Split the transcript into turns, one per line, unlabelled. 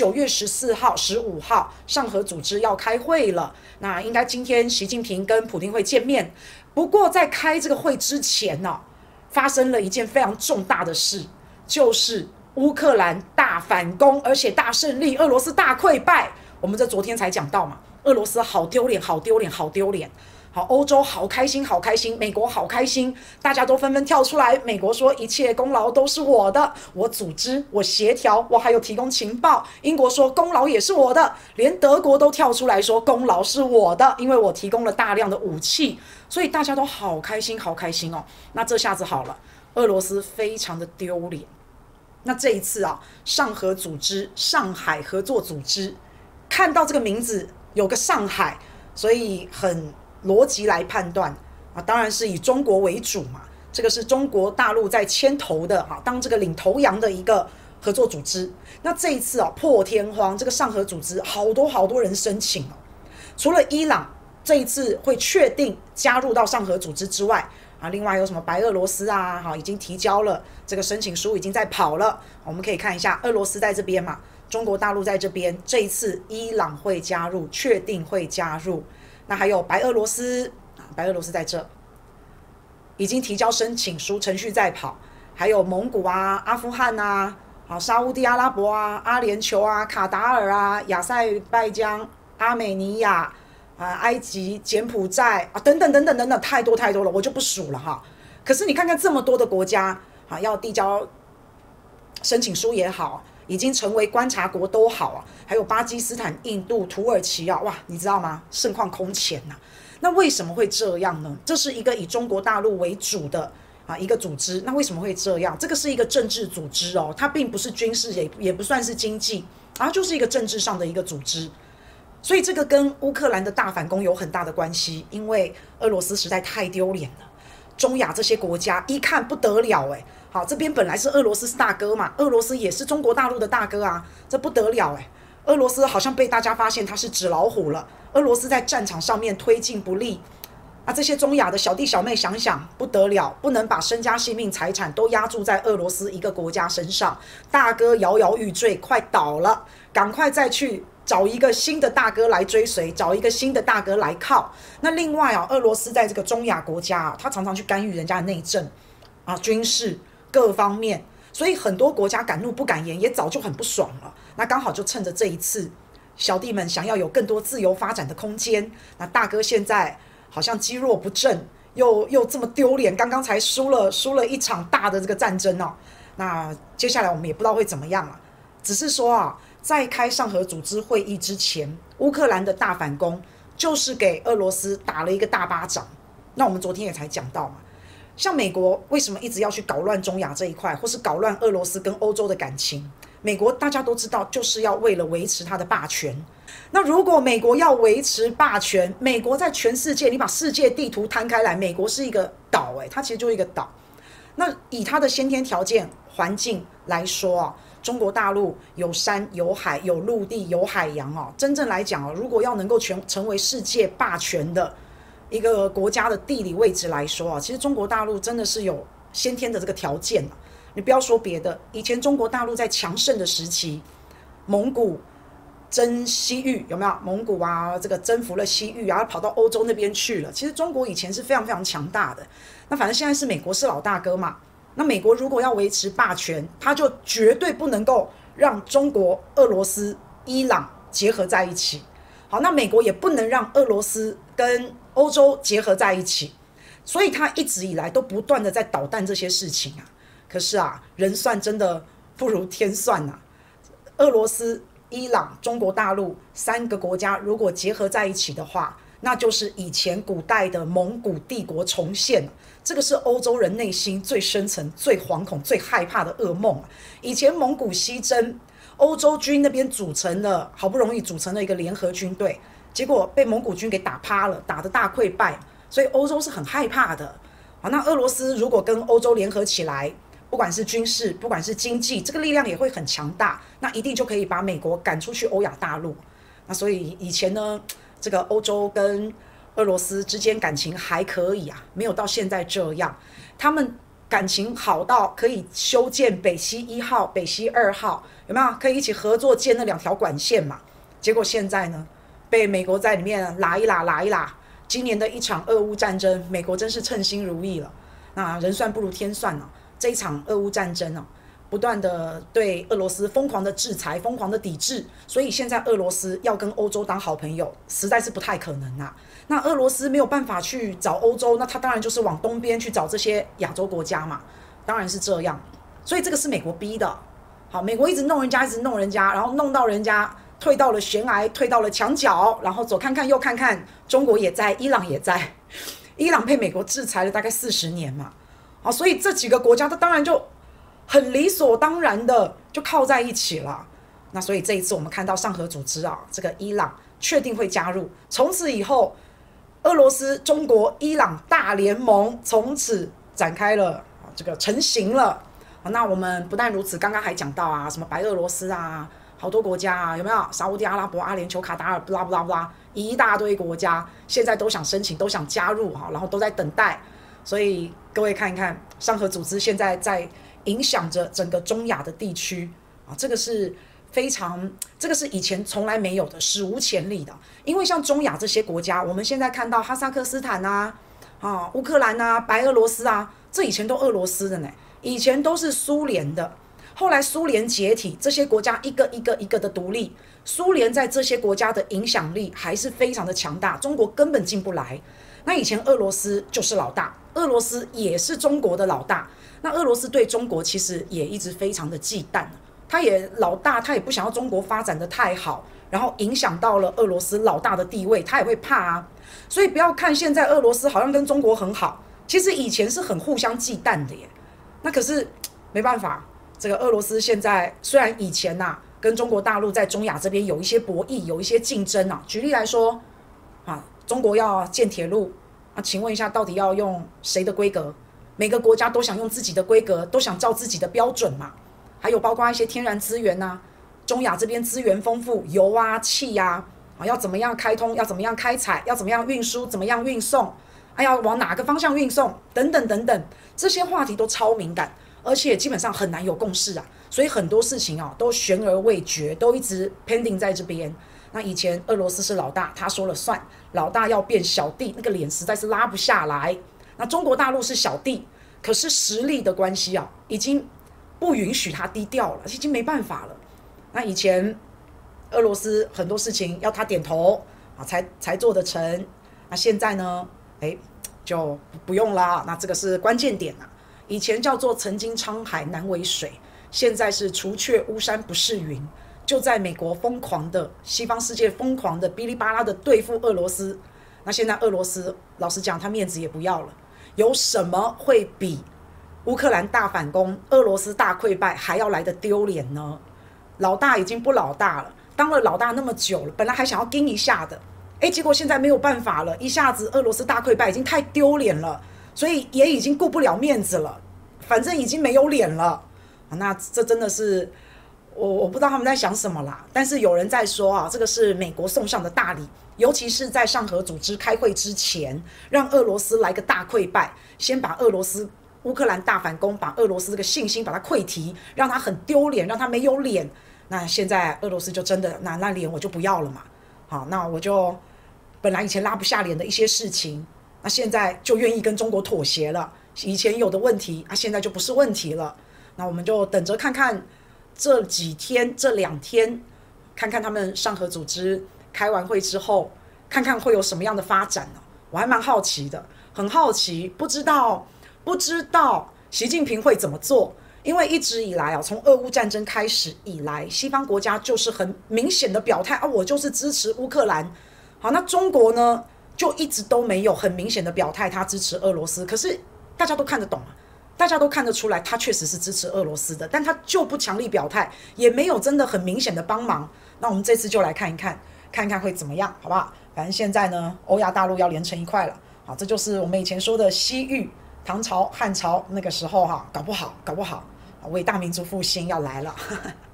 九月十四号、十五号，上合组织要开会了。那应该今天习近平跟普丁会见面。不过在开这个会之前呢、发生了一件非常重大的事，就是乌克兰大反攻，而且大胜利，俄罗斯大溃败。我们这昨天才讲到嘛，俄罗斯好丢脸，好丢脸，好丢脸。好欧洲好开心，好开心，美国好开心，大家都纷纷跳出来。美国说一切功劳都是我的，我组织，我协调，我还有提供情报。英国说功劳也是我的，连德国都跳出来说功劳是我的，因为我提供了大量的武器，所以大家都好开心，好开心哦。那这下子好了，俄罗斯非常的丢脸。那这一次啊，上合组织、上海合作组织，看到这个名字有个上海，所以很。逻辑来判断啊，当然是以中国为主嘛。这个是中国大陆在牵头的哈，当这个领头羊的一个合作组织。那这一次啊，破天荒，这个上合组织好多好多人申请哦。除了伊朗这一次会确定加入到上合组织之外啊，另外有什么白俄罗斯啊，哈，已经提交了这个申请书，已经在跑了。我们可以看一下，俄罗斯在这边嘛，中国大陆在这边。这一次伊朗会加入，确定会加入。那还有白俄罗斯啊，白俄罗斯在这已经提交申请书，程序在跑。还有蒙古啊、阿富汗啊、好沙乌地阿拉伯啊、阿联酋啊、卡达尔啊、亚塞拜疆、阿美尼亚啊、埃及、柬埔寨啊等等等等等等，太多太多了，我就不数了哈。可是你看看这么多的国家啊，要递交申请书也好。已经成为观察国都好啊，还有巴基斯坦、印度、土耳其啊，哇，你知道吗？盛况空前呐、那为什么会这样呢？这是一个以中国大陆为主的啊一个组织。那为什么会这样？这个是一个政治组织哦，它并不是军事，也也不算是经济啊，就是一个政治上的一个组织。所以这个跟乌克兰的大反攻有很大的关系，因为俄罗斯实在太丢脸了。中亚这些国家一看不得了，诶。好，这边本来是俄罗斯是大哥嘛，俄罗斯也是中国大陆的大哥啊，这不得了诶，俄罗斯好像被大家发现他是纸老虎了，俄罗斯在战场上面推进不利，啊，这些中亚的小弟小妹想想不得了，不能把身家性命财产都押注在俄罗斯一个国家身上，大哥摇摇欲坠，快倒了，赶快再去找一个新的大哥来追随，找一个新的大哥来靠。那另外啊，俄罗斯在这个中亚国家啊，他常常去干预人家的内政啊，军事。各方面，所以很多国家敢怒不敢言，也早就很不爽了。那刚好就趁着这一次，小弟们想要有更多自由发展的空间。那大哥现在好像积弱不振，又又这么丢脸，刚刚才输了输了一场大的这个战争哦。那接下来我们也不知道会怎么样了。只是说啊，在开上合组织会议之前，乌克兰的大反攻就是给俄罗斯打了一个大巴掌。那我们昨天也才讲到嘛。像美国为什么一直要去搞乱中亚这一块，或是搞乱俄罗斯跟欧洲的感情？美国大家都知道，就是要为了维持它的霸权。那如果美国要维持霸权，美国在全世界，你把世界地图摊开来，美国是一个岛，诶，它其实就是一个岛。那以它的先天条件环境来说啊，中国大陆有山有海有陆地有海洋啊，真正来讲啊，如果要能够全成为世界霸权的。一个国家的地理位置来说啊，其实中国大陆真的是有先天的这个条件啊。你不要说别的，以前中国大陆在强盛的时期，蒙古征西域有没有？蒙古啊，这个征服了西域啊，跑到欧洲那边去了。其实中国以前是非常非常强大的。那反正现在是美国是老大哥嘛。那美国如果要维持霸权，他就绝对不能够让中国、俄罗斯、伊朗结合在一起。好，那美国也不能让俄罗斯跟欧洲结合在一起，所以他一直以来都不断的在捣蛋这些事情啊。可是啊，人算真的不如天算呐。俄罗斯、伊朗、中国大陆三个国家如果结合在一起的话，那就是以前古代的蒙古帝国重现。这个是欧洲人内心最深层、最惶恐、最害怕的噩梦啊。以前蒙古西征，欧洲军那边组成了，好不容易组成了一个联合军队。结果被蒙古军给打趴了，打得大溃败，所以欧洲是很害怕的。好，那俄罗斯如果跟欧洲联合起来，不管是军事，不管是经济，这个力量也会很强大，那一定就可以把美国赶出去欧亚大陆。那所以以前呢，这个欧洲跟俄罗斯之间感情还可以啊，没有到现在这样。他们感情好到可以修建北溪一号、北溪二号，有没有？可以一起合作建那两条管线嘛？结果现在呢，被美国在里面拉一拉、拉一拉。今年的一场俄乌战争，美国真是称心如意了。那人算不如天算呢、这一场俄乌战争呢、不断的对俄罗斯疯狂的制裁，疯狂的抵制，所以现在俄罗斯要跟欧洲当好朋友，实在是不太可能啊。那俄罗斯没有办法去找欧洲，那他当然就是往东边去找这些亚洲国家嘛，当然是这样。所以这个是美国逼的。好，美国一直弄人家，一直弄人家，然后弄到人家退到了悬崖，退到了墙角，然后左看看右看看，中国也在，伊朗也在，伊朗被美国制裁了大概四十年嘛。好，所以这几个国家，它当然就。很理所当然的就靠在一起了，那所以这一次我们看到上合组织啊，这个伊朗确定会加入，从此以后，俄罗斯、中国、伊朗大联盟从此展开了，这个成型了。那我们不但如此，刚刚还讲到啊，什么白俄罗斯啊，好多国家啊，有没有？沙乌地阿拉伯、阿联酋、卡达尔，布拉布拉布拉，一大堆国家现在都想申请，都想加入哈，然后都在等待。所以各位看一看，上合组织现在在。影响着整个中亚的地区啊，这个是非常，这个是以前从来没有的，史无前例的。因为像中亚这些国家，我们现在看到哈萨克斯坦啊、啊乌克兰啊、白俄罗斯啊，这以前都俄罗斯的呢，以前都是苏联的。后来苏联解体，这些国家一个一个一个的独立，苏联在这些国家的影响力还是非常的强大，中国根本进不来。那以前俄罗斯就是老大，俄罗斯也是中国的老大。那俄罗斯对中国其实也一直非常的忌惮，他也老大，他也不想要中国发展的太好，然后影响到了俄罗斯老大的地位，他也会怕啊。所以不要看现在俄罗斯好像跟中国很好，其实以前是很互相忌惮的耶。那可是没办法，这个俄罗斯现在虽然以前呐、跟中国大陆在中亚这边有一些博弈，有一些竞争啊。举例来说，啊，中国要建铁路啊，请问一下，到底要用谁的规格？每个国家都想用自己的规格，都想照自己的标准嘛。还有包括一些天然资源呐、中亚这边资源丰富，油啊、气呀，啊，要怎么样开通，要怎么样开采，要怎么样运输，怎么样运送，还要往哪个方向运送，等等等等，这些话题都超敏感，而且基本上很难有共识啊。所以很多事情啊都悬而未决，都一直 pending 在这边。那以前俄罗斯是老大，他说了算，老大要变小弟，那个脸实在是拉不下来。那中国大陆是小弟，可是实力的关系啊，已经不允许他低调了，已经没办法了。那以前俄罗斯很多事情要他点头啊，才才做得成。那现在呢？哎，就不用啦。那这个是关键点呐。以前叫做曾经沧海难为水，现在是除却巫山不是云。就在美国疯狂的西方世界疯狂的哔哩吧啦的对付俄罗斯，那现在俄罗斯老实讲，他面子也不要了。有什么会比乌克兰大反攻、俄罗斯大溃败还要来的丢脸呢？老大已经不老大了，当了老大那么久了，本来还想要盯一下的，诶，结果现在没有办法了，一下子俄罗斯大溃败已经太丢脸了，所以也已经顾不了面子了，反正已经没有脸了。那这真的是我我不知道他们在想什么啦，但是有人在说啊，这个是美国送上的大礼。尤其是在上合组织开会之前，让俄罗斯来个大溃败，先把俄罗斯乌克兰大反攻，把俄罗斯这个信心把它溃堤，让他很丢脸，让他没有脸。那现在俄罗斯就真的那那脸我就不要了嘛。好，那我就本来以前拉不下脸的一些事情，那现在就愿意跟中国妥协了。以前有的问题啊，现在就不是问题了。那我们就等着看看这几天这两天，看看他们上合组织。开完会之后，看看会有什么样的发展呢？我还蛮好奇的，很好奇，不知道不知道习近平会怎么做？因为一直以来啊，从俄乌战争开始以来，西方国家就是很明显的表态啊，我就是支持乌克兰。好，那中国呢，就一直都没有很明显的表态，他支持俄罗斯。可是大家都看得懂啊，大家都看得出来，他确实是支持俄罗斯的，但他就不强力表态，也没有真的很明显的帮忙。那我们这次就来看一看。看一看会怎么样，好不好？反正现在呢，欧亚大陆要连成一块了。好，这就是我们以前说的西域、唐朝、汉朝那个时候哈，搞不好，搞不好，伟大民族复兴要来了。